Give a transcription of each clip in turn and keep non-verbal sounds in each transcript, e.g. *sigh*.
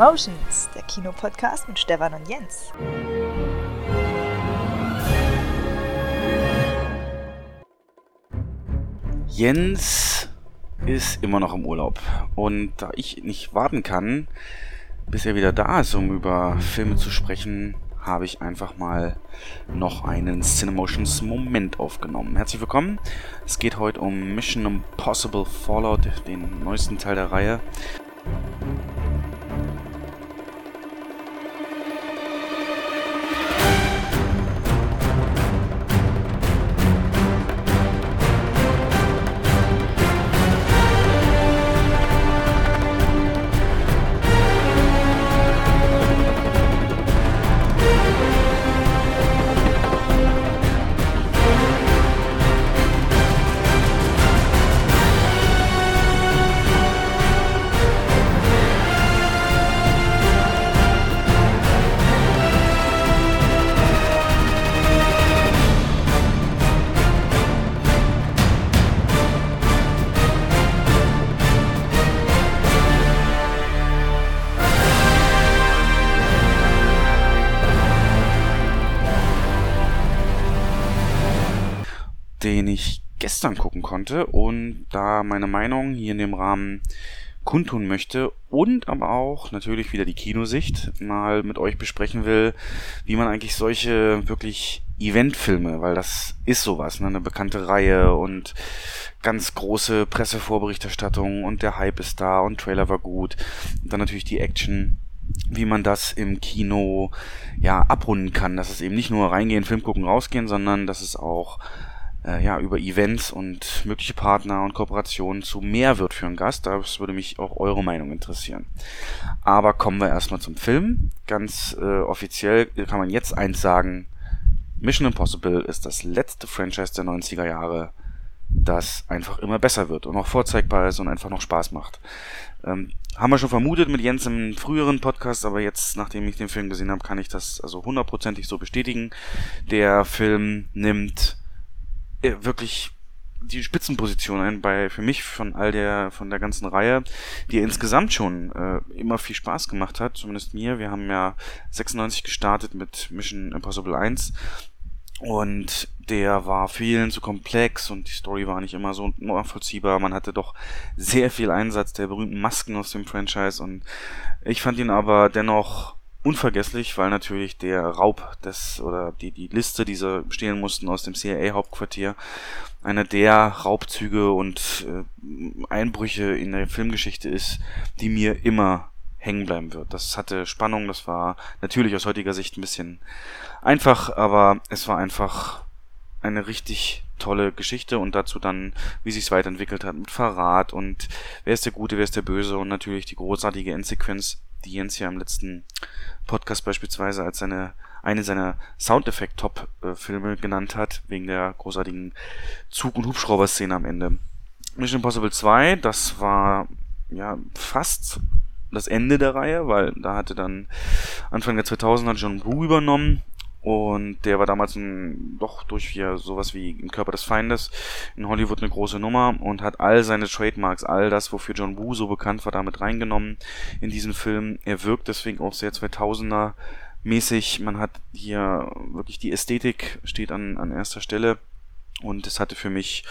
Cinemotions, der Kinopodcast mit Stefan und Jens. Jens ist immer noch im Urlaub. Und da ich nicht warten kann, bis er wieder da ist, um über Filme zu sprechen, habe ich einfach mal noch einen Cinemotions Moment aufgenommen. Herzlich willkommen. Es geht heute um Mission Impossible Fallout, den neuesten Teil der Reihe. Gestern gucken konnte und da meine Meinung hier in dem Rahmen kundtun möchte und aber auch natürlich wieder die Kinosicht mal mit euch besprechen will, wie man eigentlich solche wirklich Eventfilme, weil das ist sowas, ne, eine bekannte Reihe und ganz große Pressevorberichterstattung und der Hype ist da und Trailer war gut. Und dann natürlich die Action, wie man das im Kino ja abrunden kann, dass es eben nicht nur reingehen, Film gucken, rausgehen, sondern dass es auch äh, ja, über Events und mögliche Partner und Kooperationen zu mehr wird für einen Gast. Das würde mich auch eure Meinung interessieren. Aber kommen wir erstmal zum Film. Ganz äh, offiziell kann man jetzt eins sagen. Mission Impossible ist das letzte Franchise der 90er Jahre, das einfach immer besser wird und auch vorzeigbar ist und einfach noch Spaß macht. Ähm, haben wir schon vermutet mit Jens im früheren Podcast, aber jetzt, nachdem ich den Film gesehen habe, kann ich das also hundertprozentig so bestätigen. Der Film nimmt wirklich die Spitzenposition ein bei für mich von all der von der ganzen Reihe, die insgesamt schon äh, immer viel Spaß gemacht hat, zumindest mir. Wir haben ja 96 gestartet mit Mission Impossible 1 und der war vielen zu komplex und die Story war nicht immer so nachvollziehbar. Man hatte doch sehr viel Einsatz der berühmten Masken aus dem Franchise und ich fand ihn aber dennoch unvergesslich, weil natürlich der Raub des oder die die Liste, die sie stehlen mussten aus dem CIA-Hauptquartier, einer der Raubzüge und äh, Einbrüche in der Filmgeschichte ist, die mir immer hängen bleiben wird. Das hatte Spannung, das war natürlich aus heutiger Sicht ein bisschen einfach, aber es war einfach eine richtig tolle Geschichte und dazu dann, wie sich es weiterentwickelt hat mit Verrat und wer ist der Gute, wer ist der Böse und natürlich die großartige Endsequenz die Jens ja im letzten Podcast beispielsweise als seine eine seiner Soundeffekt-Top-Filme genannt hat, wegen der großartigen Zug- und Hubschrauber-Szene am Ende. Mission Impossible 2, das war ja fast das Ende der Reihe, weil da hatte dann Anfang der 2000er John Woo übernommen und der war damals ein, doch durch hier sowas wie im Körper des Feindes in Hollywood eine große Nummer und hat all seine Trademarks, all das, wofür John Woo so bekannt war, damit reingenommen in diesen Film. Er wirkt deswegen auch sehr 2000er mäßig. Man hat hier wirklich die Ästhetik steht an, an erster Stelle. Und es hatte für mich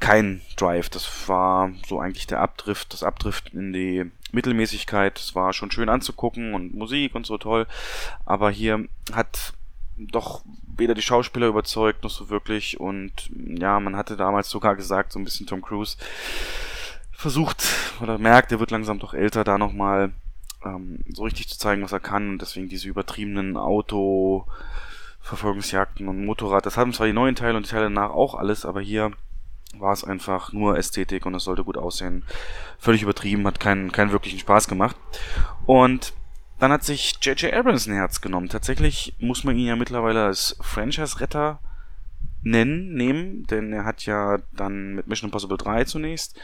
kein Drive. Das war so eigentlich der Abdrift, das Abdriften in die Mittelmäßigkeit. Es war schon schön anzugucken und Musik und so toll. Aber hier hat doch weder die Schauspieler überzeugt noch so wirklich und ja, man hatte damals sogar gesagt, so ein bisschen Tom Cruise versucht oder merkt, er wird langsam doch älter, da nochmal ähm, so richtig zu zeigen, was er kann und deswegen diese übertriebenen Auto Verfolgungsjagden und Motorrad, das haben zwar die neuen Teile und die Teile danach auch alles, aber hier war es einfach nur Ästhetik und es sollte gut aussehen. Völlig übertrieben, hat keinen, keinen wirklichen Spaß gemacht. Und dann hat sich J.J. Abrams ein Herz genommen. Tatsächlich muss man ihn ja mittlerweile als Franchise-Retter nennen, nehmen, denn er hat ja dann mit Mission Impossible 3 zunächst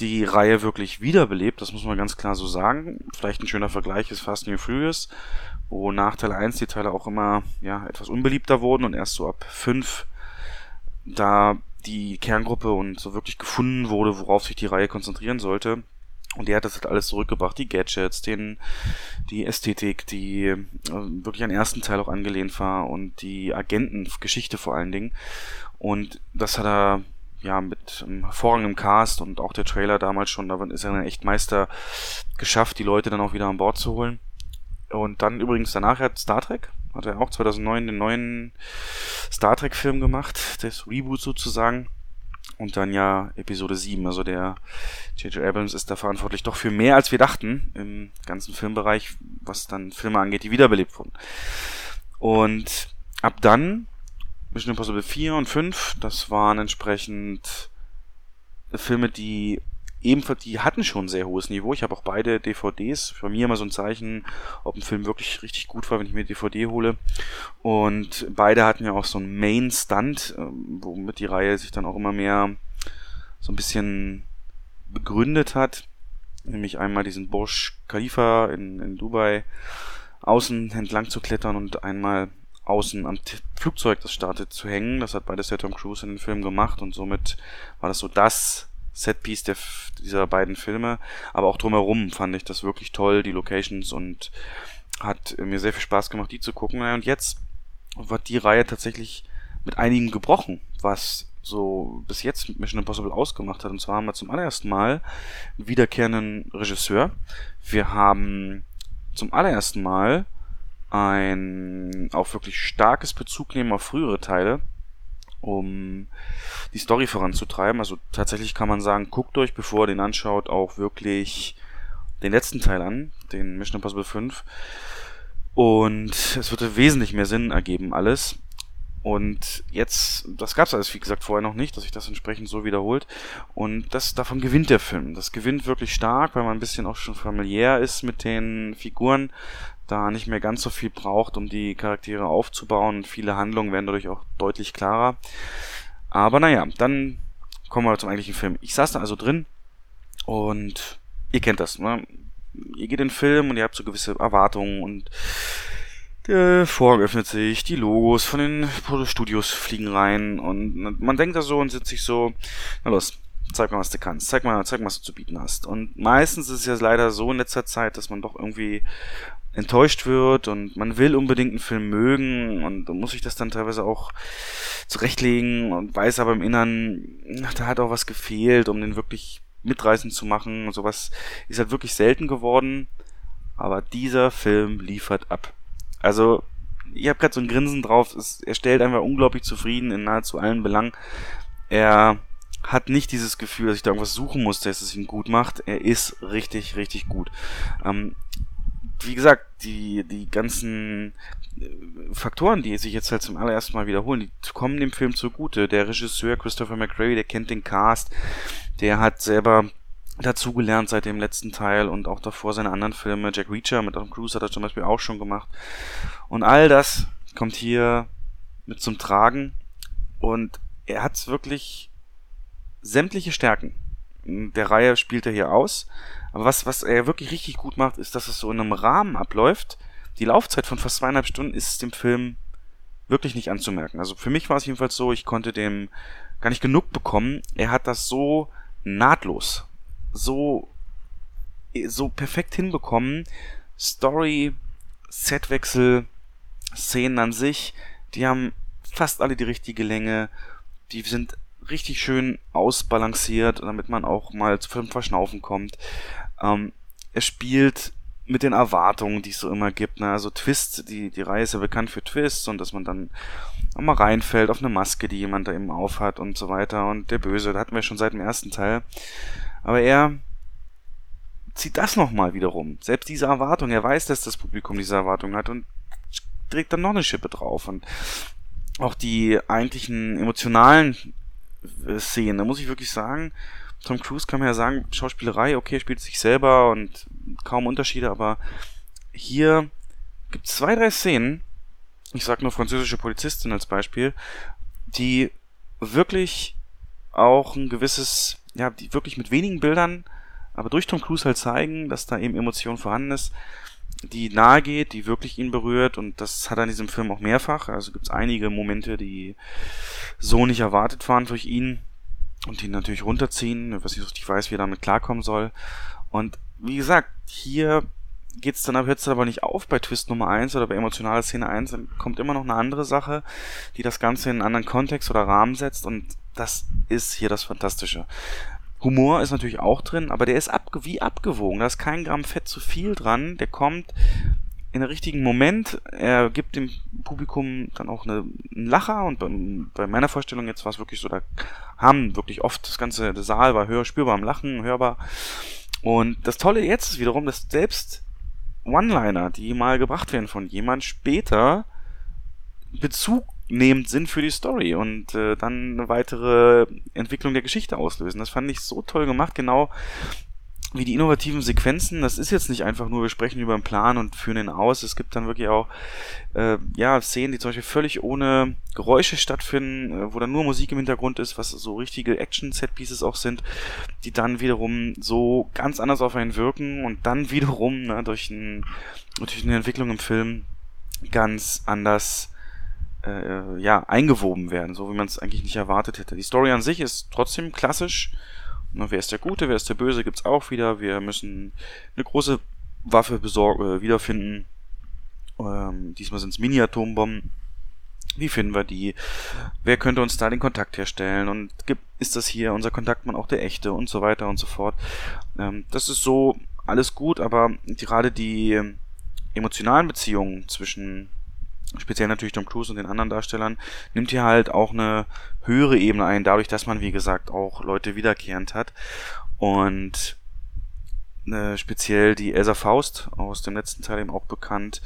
die Reihe wirklich wiederbelebt, das muss man ganz klar so sagen. Vielleicht ein schöner Vergleich ist Fast New Furious, wo nach Teil 1 die Teile auch immer ja, etwas unbeliebter wurden und erst so ab 5 da die Kerngruppe und so wirklich gefunden wurde, worauf sich die Reihe konzentrieren sollte. Und der hat das halt alles zurückgebracht, die Gadgets, den, die Ästhetik, die äh, wirklich an den ersten Teil auch angelehnt war und die Agentengeschichte vor allen Dingen. Und das hat er ja mit einem hervorragendem Cast und auch der Trailer damals schon, da ist er ein echt Meister geschafft, die Leute dann auch wieder an Bord zu holen. Und dann übrigens danach hat Star Trek, hat er auch 2009 den neuen Star Trek Film gemacht, das Reboot sozusagen. Und dann ja Episode 7. Also der J.J. Abrams ist da verantwortlich doch für mehr als wir dachten im ganzen Filmbereich, was dann Filme angeht, die wiederbelebt wurden. Und ab dann Mission Impossible 4 und 5, das waren entsprechend Filme, die ebenfalls, die hatten schon ein sehr hohes Niveau. Ich habe auch beide DVDs. Für mich immer so ein Zeichen, ob ein Film wirklich richtig gut war, wenn ich mir DVD hole. Und beide hatten ja auch so einen Main-Stunt, ähm, womit die Reihe sich dann auch immer mehr so ein bisschen begründet hat. Nämlich einmal diesen Burj Khalifa in, in Dubai außen entlang zu klettern und einmal außen am Flugzeug, das startet, zu hängen. Das hat beides der Tom Cruise in den Film gemacht und somit war das so das Setpiece der, dieser beiden Filme. Aber auch drumherum fand ich das wirklich toll, die Locations und hat mir sehr viel Spaß gemacht, die zu gucken. Und jetzt wird die Reihe tatsächlich mit einigen gebrochen, was so bis jetzt Mission Impossible ausgemacht hat. Und zwar haben wir zum allerersten Mal einen wiederkehrenden Regisseur. Wir haben zum allerersten Mal ein auch wirklich starkes Bezug nehmen auf frühere Teile um die Story voranzutreiben. Also tatsächlich kann man sagen, guckt euch, bevor ihr den anschaut, auch wirklich den letzten Teil an, den Mission Impossible 5. Und es würde wesentlich mehr Sinn ergeben, alles. Und jetzt, das gab es alles, wie gesagt, vorher noch nicht, dass sich das entsprechend so wiederholt. Und das, davon gewinnt der Film. Das gewinnt wirklich stark, weil man ein bisschen auch schon familiär ist mit den Figuren da nicht mehr ganz so viel braucht, um die Charaktere aufzubauen. Viele Handlungen werden dadurch auch deutlich klarer. Aber naja, dann kommen wir zum eigentlichen Film. Ich saß da also drin und ihr kennt das, ne? Ihr geht in den Film und ihr habt so gewisse Erwartungen und der Vorhang öffnet sich, die Logos von den Studios fliegen rein und man denkt da so und sitzt sich so, na los, zeig mal, was du kannst, zeig mal, zeig mal, was du zu bieten hast. Und meistens ist es ja leider so in letzter Zeit, dass man doch irgendwie enttäuscht wird und man will unbedingt einen Film mögen und muss sich das dann teilweise auch zurechtlegen und weiß aber im Innern, da hat auch was gefehlt, um den wirklich mitreißend zu machen und sowas ist halt wirklich selten geworden, aber dieser Film liefert ab. Also, ich habe gerade so ein Grinsen drauf, es, er stellt einfach unglaublich zufrieden in nahezu allen Belangen. Er hat nicht dieses Gefühl, dass ich da irgendwas suchen muss, dass es ihn gut macht. Er ist richtig, richtig gut. Ähm, wie gesagt, die, die ganzen äh, Faktoren, die sich jetzt halt zum allerersten Mal wiederholen, die kommen dem Film zugute. Der Regisseur Christopher McRae, der kennt den Cast, der hat selber dazugelernt seit dem letzten Teil und auch davor seine anderen Filme. Jack Reacher mit Tom Cruise hat er zum Beispiel auch schon gemacht. Und all das kommt hier mit zum Tragen und er hat wirklich sämtliche Stärken der Reihe spielt er hier aus. Aber was, was er wirklich richtig gut macht, ist, dass es so in einem Rahmen abläuft. Die Laufzeit von fast zweieinhalb Stunden ist dem Film wirklich nicht anzumerken. Also für mich war es jedenfalls so, ich konnte dem gar nicht genug bekommen. Er hat das so nahtlos, so, so perfekt hinbekommen. Story, Setwechsel, Szenen an sich, die haben fast alle die richtige Länge. Die sind richtig schön ausbalanciert, damit man auch mal zum Verschnaufen kommt. Ähm, er spielt mit den Erwartungen, die es so immer gibt. Ne? Also Twist, die, die Reihe ist ja bekannt für Twists und dass man dann mal reinfällt auf eine Maske, die jemand da eben aufhat und so weiter. Und der Böse, da hatten wir schon seit dem ersten Teil. Aber er zieht das nochmal wiederum. Selbst diese Erwartung, er weiß, dass das Publikum diese Erwartung hat und trägt dann noch eine Schippe drauf. Und auch die eigentlichen emotionalen Szenen. Da muss ich wirklich sagen, Tom Cruise kann man ja sagen, Schauspielerei, okay, spielt sich selber und kaum Unterschiede, aber hier gibt es zwei, drei Szenen, ich sag nur französische Polizistin als Beispiel, die wirklich auch ein gewisses, ja, die wirklich mit wenigen Bildern, aber durch Tom Cruise halt zeigen, dass da eben Emotion vorhanden ist, die nahe geht, die wirklich ihn berührt und das hat er in diesem Film auch mehrfach. Also gibt es einige Momente, die so nicht erwartet waren durch ihn und ihn natürlich runterziehen, was ich nicht weiß, wie er damit klarkommen soll. Und wie gesagt, hier geht's dann hört es aber nicht auf bei Twist Nummer 1 oder bei emotionaler Szene 1, dann kommt immer noch eine andere Sache, die das Ganze in einen anderen Kontext oder Rahmen setzt und das ist hier das Fantastische. Humor ist natürlich auch drin, aber der ist abge wie abgewogen. Da ist kein Gramm Fett zu viel dran. Der kommt in den richtigen Moment. Er gibt dem Publikum dann auch eine, einen Lacher und bei, bei meiner Vorstellung jetzt war es wirklich so, da haben wirklich oft das ganze der Saal war hör, spürbar am Lachen, hörbar. Und das Tolle jetzt ist wiederum, dass selbst One-Liner, die mal gebracht werden von jemand, später Bezug nehmend sind für die Story und äh, dann eine weitere Entwicklung der Geschichte auslösen. Das fand ich so toll gemacht, genau wie die innovativen Sequenzen. Das ist jetzt nicht einfach nur, wir sprechen über einen Plan und führen ihn aus. Es gibt dann wirklich auch äh, ja, Szenen, die zum Beispiel völlig ohne Geräusche stattfinden, äh, wo dann nur Musik im Hintergrund ist, was so richtige Action-Set-Pieces auch sind, die dann wiederum so ganz anders auf einen wirken und dann wiederum ne, durch, ein, durch eine Entwicklung im Film ganz anders äh, ja, eingewoben werden, so wie man es eigentlich nicht erwartet hätte. Die Story an sich ist trotzdem klassisch. Na, wer ist der Gute, wer ist der Böse, gibt's auch wieder. Wir müssen eine große Waffe besorgen, äh, wiederfinden. Ähm, diesmal sind's Mini-Atombomben. Wie finden wir die? Wer könnte uns da den Kontakt herstellen? Und gibt, ist das hier unser Kontaktmann auch der echte? Und so weiter und so fort. Ähm, das ist so alles gut, aber gerade die emotionalen Beziehungen zwischen speziell natürlich Tom Cruise und den anderen Darstellern, nimmt hier halt auch eine höhere Ebene ein, dadurch, dass man, wie gesagt, auch Leute wiederkehrend hat. Und äh, speziell die Elsa Faust, aus dem letzten Teil eben auch bekannt,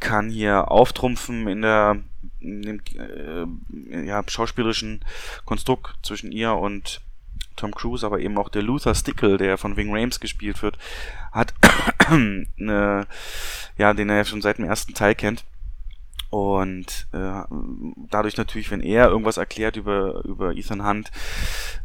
kann hier auftrumpfen in der in dem, äh, ja, schauspielerischen Konstrukt zwischen ihr und Tom Cruise, aber eben auch der Luther Stickle, der von Wing Rames gespielt wird, hat *coughs* eine, ja, den er ja schon seit dem ersten Teil kennt, und äh, dadurch natürlich, wenn er irgendwas erklärt über, über Ethan Hunt,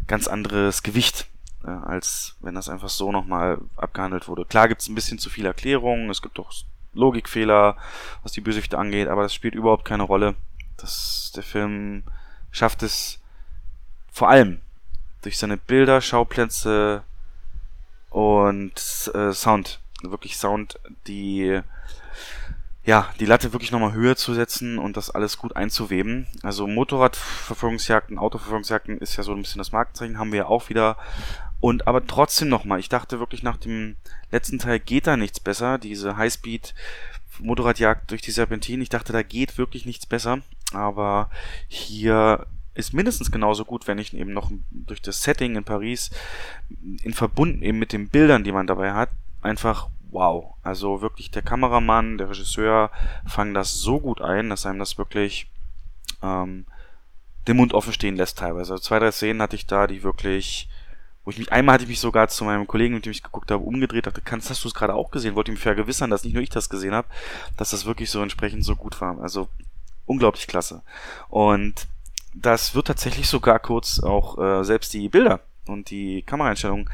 ganz anderes Gewicht, äh, als wenn das einfach so nochmal abgehandelt wurde. Klar gibt es ein bisschen zu viel Erklärung, es gibt auch Logikfehler, was die Bösewichte angeht, aber das spielt überhaupt keine Rolle. Das, der Film schafft es vor allem durch seine Bilder, Schauplätze und äh, Sound. Wirklich Sound, die ja, die Latte wirklich nochmal höher zu setzen und das alles gut einzuweben. Also Motorradverfolgungsjagden, Autoverfolgungsjagden ist ja so ein bisschen das Markenzeichen, haben wir ja auch wieder. Und aber trotzdem nochmal, ich dachte wirklich nach dem letzten Teil geht da nichts besser, diese Highspeed Motorradjagd durch die Serpentinen, ich dachte, da geht wirklich nichts besser, aber hier ist mindestens genauso gut, wenn ich eben noch durch das Setting in Paris in Verbund eben mit den Bildern, die man dabei hat, einfach wow. Also wirklich der Kameramann, der Regisseur fangen das so gut ein, dass einem das wirklich ähm, den Mund offen stehen lässt teilweise. Also zwei, drei Szenen hatte ich da, die wirklich, wo ich mich, einmal hatte ich mich sogar zu meinem Kollegen, mit dem ich geguckt habe, umgedreht, dachte, kannst, hast du es gerade auch gesehen? Wollte mich vergewissern, dass nicht nur ich das gesehen habe, dass das wirklich so entsprechend so gut war. Also unglaublich klasse. Und das wird tatsächlich sogar kurz auch äh, selbst die Bilder und die Kameraeinstellungen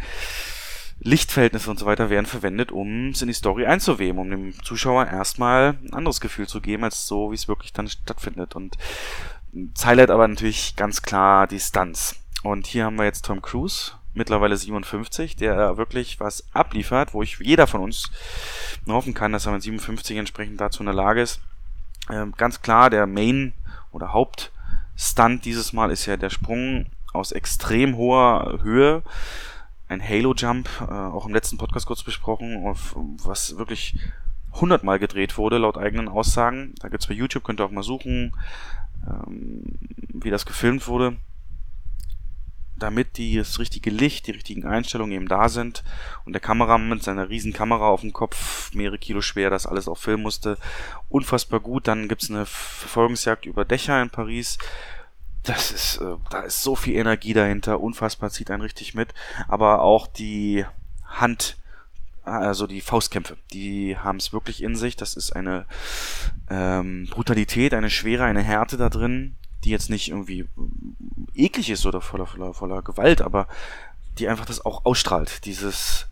Lichtverhältnisse und so weiter werden verwendet, um es in die Story einzuweben, um dem Zuschauer erstmal ein anderes Gefühl zu geben, als so, wie es wirklich dann stattfindet. Und das Highlight aber natürlich ganz klar die Stunts. Und hier haben wir jetzt Tom Cruise, mittlerweile 57, der wirklich was abliefert, wo ich jeder von uns hoffen kann, dass er mit 57 entsprechend dazu in der Lage ist. Ähm, ganz klar, der Main oder Hauptstunt dieses Mal ist ja der Sprung aus extrem hoher Höhe ein Halo-Jump, äh, auch im letzten Podcast kurz besprochen, auf, was wirklich hundertmal gedreht wurde, laut eigenen Aussagen. Da gibt's bei YouTube, könnt ihr auch mal suchen, ähm, wie das gefilmt wurde. Damit die, das richtige Licht, die richtigen Einstellungen eben da sind und der Kameramann mit seiner riesen Kamera auf dem Kopf, mehrere Kilo schwer, das alles auch filmen musste, unfassbar gut. Dann gibt's eine Verfolgungsjagd über Dächer in Paris, das ist, äh, da ist so viel Energie dahinter, unfassbar, zieht einen richtig mit. Aber auch die Hand, also die Faustkämpfe, die haben es wirklich in sich. Das ist eine ähm, Brutalität, eine Schwere, eine Härte da drin, die jetzt nicht irgendwie eklig ist oder voller, voller, voller Gewalt, aber die einfach das auch ausstrahlt. Dieses,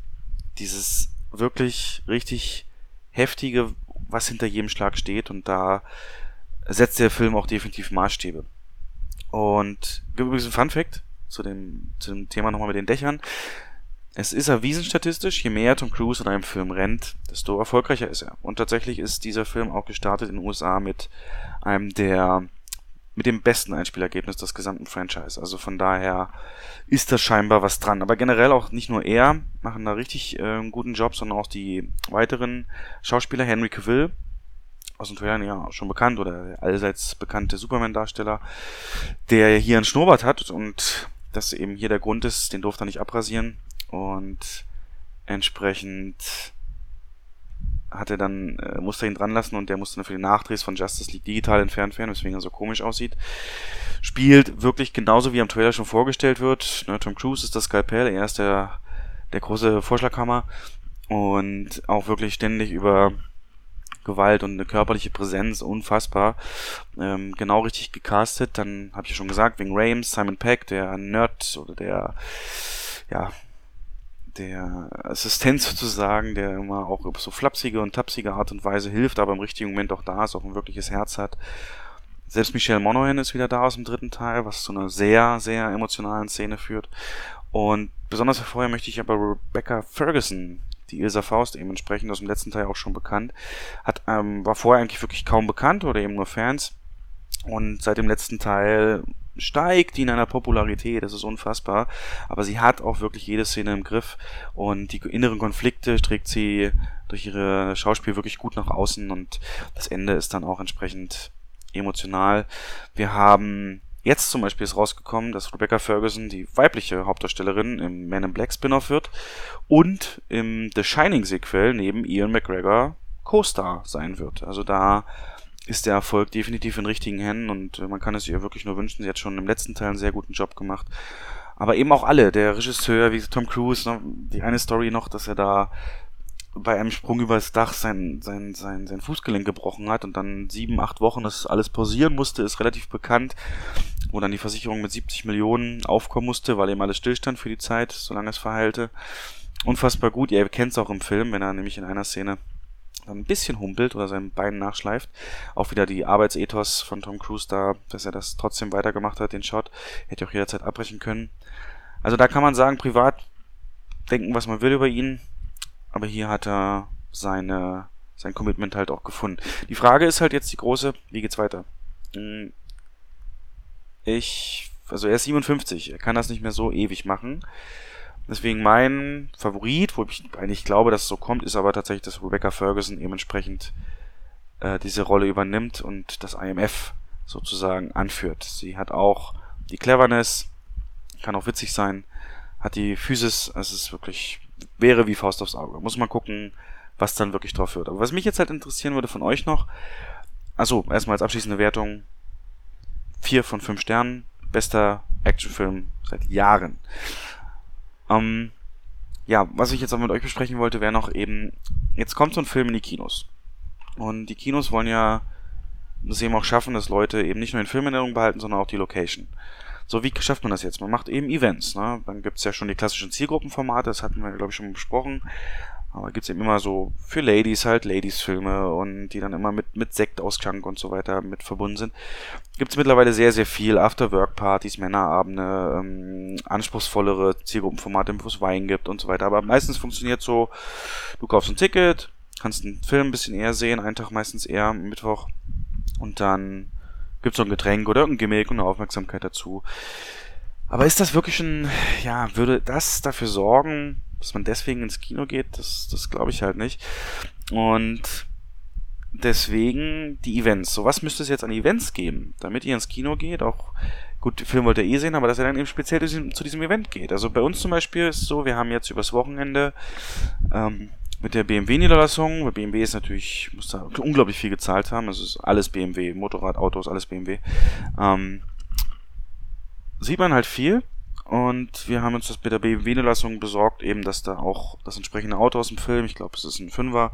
dieses wirklich richtig heftige, was hinter jedem Schlag steht und da setzt der Film auch definitiv Maßstäbe. Und übrigens ein Fun Fact zu dem, zu dem Thema nochmal mit den Dächern. es ist erwiesen statistisch, je mehr Tom Cruise in einem Film rennt, desto erfolgreicher ist er. Und tatsächlich ist dieser Film auch gestartet in den USA mit einem der mit dem besten Einspielergebnis des gesamten Franchise. Also von daher ist da scheinbar was dran. Aber generell auch nicht nur er machen da richtig äh, guten Job, sondern auch die weiteren Schauspieler. Henry Cavill, aus dem Trailern ja schon bekannt oder allseits bekannte Superman-Darsteller, der hier einen Schnurrbart hat und das eben hier der Grund ist, den durfte er nicht abrasieren und entsprechend hat er dann, äh, musste er ihn dran lassen und der musste dann für die Nachdrehs von Justice League digital entfernt werden, weswegen er so komisch aussieht. Spielt wirklich genauso wie am Trailer schon vorgestellt wird. Ne, Tom Cruise ist das Skalpell, er ist der, der große Vorschlaghammer und auch wirklich ständig über Gewalt und eine körperliche Präsenz, unfassbar. Ähm, genau richtig gecastet. Dann habe ich ja schon gesagt, wegen Rames, Simon Peck, der Nerd oder der, ja, der Assistent sozusagen, der immer auch auf so flapsige und tapsige Art und Weise hilft, aber im richtigen Moment auch da ist, auch ein wirkliches Herz hat. Selbst Michelle Monaghan ist wieder da aus dem dritten Teil, was zu einer sehr, sehr emotionalen Szene führt. Und besonders hervorher möchte ich aber Rebecca Ferguson, die Ilsa Faust eben entsprechend aus dem letzten Teil auch schon bekannt, hat, ähm, war vorher eigentlich wirklich kaum bekannt oder eben nur Fans. Und seit dem letzten Teil steigt die in einer Popularität, das ist unfassbar. Aber sie hat auch wirklich jede Szene im Griff und die inneren Konflikte trägt sie durch ihre Schauspiel wirklich gut nach außen und das Ende ist dann auch entsprechend emotional. Wir haben jetzt zum Beispiel ist rausgekommen, dass Rebecca Ferguson die weibliche Hauptdarstellerin im Man in Black Spin-off wird und im The Shining Sequel neben Ian McGregor Co-Star sein wird. Also da ist der Erfolg definitiv in richtigen Händen und äh, man kann es ihr wirklich nur wünschen. Sie hat schon im letzten Teil einen sehr guten Job gemacht. Aber eben auch alle, der Regisseur, wie Tom Cruise, ne, die eine Story noch, dass er da bei einem Sprung übers Dach sein, sein, sein, sein Fußgelenk gebrochen hat und dann sieben, acht Wochen das alles pausieren musste, ist relativ bekannt, wo dann die Versicherung mit 70 Millionen aufkommen musste, weil eben alles stillstand für die Zeit, solange es verheilte. Unfassbar gut, ihr kennt es auch im Film, wenn er nämlich in einer Szene ein bisschen humpelt oder seinen Bein nachschleift. Auch wieder die Arbeitsethos von Tom Cruise da, dass er das trotzdem weitergemacht hat, den Shot. Hätte auch jederzeit abbrechen können. Also da kann man sagen, privat denken, was man will über ihn. Aber hier hat er seine, sein Commitment halt auch gefunden. Die Frage ist halt jetzt die große, wie geht's weiter? Hm, ich, also er ist 57, er kann das nicht mehr so ewig machen. Deswegen mein Favorit, wo ich eigentlich glaube, dass es so kommt, ist aber tatsächlich, dass Rebecca Ferguson eben entsprechend äh, diese Rolle übernimmt und das IMF sozusagen anführt. Sie hat auch die Cleverness, kann auch witzig sein, hat die Physis, es ist wirklich, wäre wie Faust aufs Auge. Muss man gucken, was dann wirklich drauf wird. Aber was mich jetzt halt interessieren würde von euch noch, also erstmal als abschließende Wertung, vier von fünf Sternen, bester Actionfilm seit Jahren. Ähm, ja, was ich jetzt auch mit euch besprechen wollte, wäre noch eben, jetzt kommt so ein Film in die Kinos. Und die Kinos wollen ja das eben auch schaffen, dass Leute eben nicht nur den Film in Erinnerung behalten, sondern auch die Location. So, wie schafft man das jetzt? Man macht eben Events. Ne? Dann gibt's ja schon die klassischen Zielgruppenformate, das hatten wir, glaube ich, schon besprochen. Aber gibt's eben immer so für Ladies halt Ladies-Filme und die dann immer mit, mit Sektausschank und so weiter mit verbunden sind. Gibt's mittlerweile sehr, sehr viel After-Work-Partys, Männerabende, ähm, anspruchsvollere Zielgruppenformate, wo es Wein gibt und so weiter. Aber meistens funktioniert so, du kaufst ein Ticket, kannst einen Film ein bisschen eher sehen, einen Tag meistens eher, Mittwoch. Und dann gibt's so ein Getränk oder irgendein Gimmick und eine Aufmerksamkeit dazu. Aber ist das wirklich ein, ja, würde das dafür sorgen, dass man deswegen ins Kino geht, das, das glaube ich halt nicht. Und deswegen die Events. So, was müsste es jetzt an Events geben, damit ihr ins Kino geht? Auch gut, Film wollt ihr eh sehen, aber dass er dann eben speziell zu diesem, zu diesem Event geht. Also bei uns zum Beispiel ist es so, wir haben jetzt übers Wochenende ähm, mit der BMW-Niederlassung, weil BMW ist natürlich, muss da unglaublich viel gezahlt haben, also ist alles BMW, Motorrad, Autos, alles BMW, ähm, sieht man halt viel. Und wir haben uns das mit der BMW-Niederlassung besorgt, eben, dass da auch das entsprechende Auto aus dem Film, ich glaube, es ist ein Fünfer,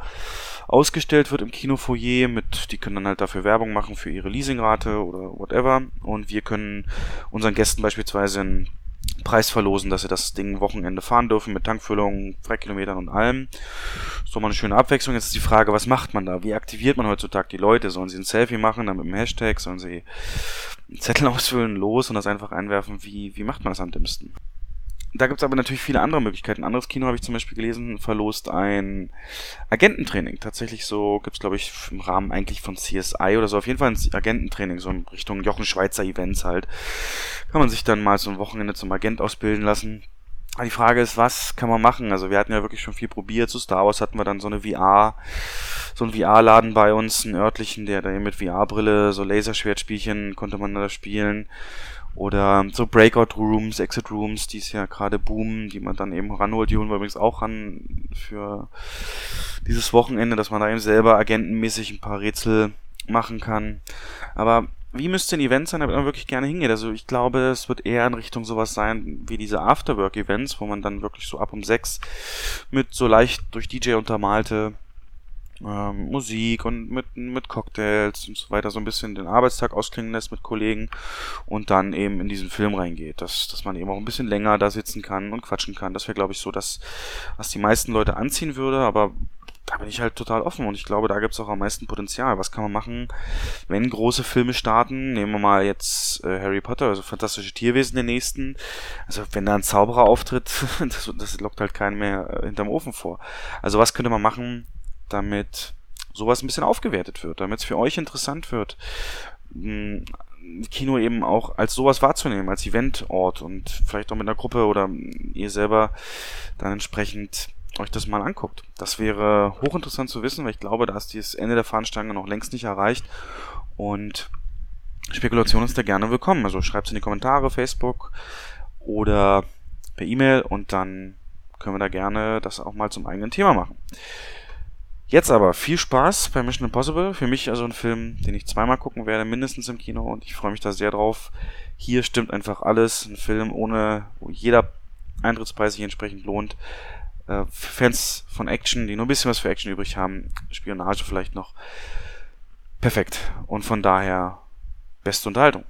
ausgestellt wird im Kinofoyer mit, die können dann halt dafür Werbung machen für ihre Leasingrate oder whatever. Und wir können unseren Gästen beispielsweise ein Preis verlosen, dass sie das Ding Wochenende fahren dürfen mit Tankfüllung, Freikilometern und allem. So mal eine schöne Abwechslung. Jetzt ist die Frage, was macht man da? Wie aktiviert man heutzutage die Leute? Sollen sie ein Selfie machen, dann mit einem Hashtag? Sollen sie einen Zettel *laughs* ausfüllen, los und das einfach einwerfen? Wie, wie macht man das am dümmsten? Da gibt es aber natürlich viele andere Möglichkeiten. Ein anderes Kino habe ich zum Beispiel gelesen, verlost ein Agententraining. Tatsächlich so gibt es, glaube ich, im Rahmen eigentlich von CSI oder so, auf jeden Fall ein Agententraining, so in Richtung Jochen Schweizer Events halt. Kann man sich dann mal so ein Wochenende zum Agent ausbilden lassen. Die Frage ist, was kann man machen? Also wir hatten ja wirklich schon viel probiert. Zu Star Wars hatten wir dann so eine VR, so einen VR-Laden bei uns, einen örtlichen, der da mit VR-Brille, so Laserschwertspielchen konnte man da spielen. Oder so Breakout Rooms, Exit Rooms, die es ja gerade boomen, die man dann eben ranholt. Die holen wir übrigens auch ran für dieses Wochenende, dass man da eben selber agentenmäßig ein paar Rätsel machen kann. Aber wie müsste ein Event sein, damit man wirklich gerne hingeht? Also ich glaube, es wird eher in Richtung sowas sein wie diese Afterwork-Events, wo man dann wirklich so ab um sechs mit so leicht durch DJ untermalte ähm, Musik und mit, mit Cocktails und so weiter so ein bisschen den Arbeitstag ausklingen lässt mit Kollegen und dann eben in diesen Film reingeht, dass, dass man eben auch ein bisschen länger da sitzen kann und quatschen kann. Das wäre, glaube ich, so das, was die meisten Leute anziehen würde, aber da bin ich halt total offen und ich glaube, da gibt es auch am meisten Potenzial. Was kann man machen, wenn große Filme starten? Nehmen wir mal jetzt äh, Harry Potter, also Fantastische Tierwesen den nächsten. Also wenn da ein Zauberer auftritt, *laughs* das, das lockt halt keinen mehr äh, hinterm Ofen vor. Also was könnte man machen, damit sowas ein bisschen aufgewertet wird, damit es für euch interessant wird, hm, Kino eben auch als sowas wahrzunehmen, als Eventort und vielleicht auch mit einer Gruppe oder ihr selber dann entsprechend euch das mal anguckt. Das wäre hochinteressant zu wissen, weil ich glaube, da ist dieses Ende der Fahnenstange noch längst nicht erreicht und Spekulation ist da gerne willkommen. Also schreibt es in die Kommentare, Facebook oder per E-Mail und dann können wir da gerne das auch mal zum eigenen Thema machen. Jetzt aber viel Spaß bei Mission Impossible. Für mich also ein Film, den ich zweimal gucken werde, mindestens im Kino und ich freue mich da sehr drauf. Hier stimmt einfach alles. Ein Film ohne, wo jeder Eintrittspreis sich entsprechend lohnt. Äh, Fans von Action, die nur ein bisschen was für Action übrig haben, Spionage vielleicht noch. Perfekt. Und von daher beste Unterhaltung.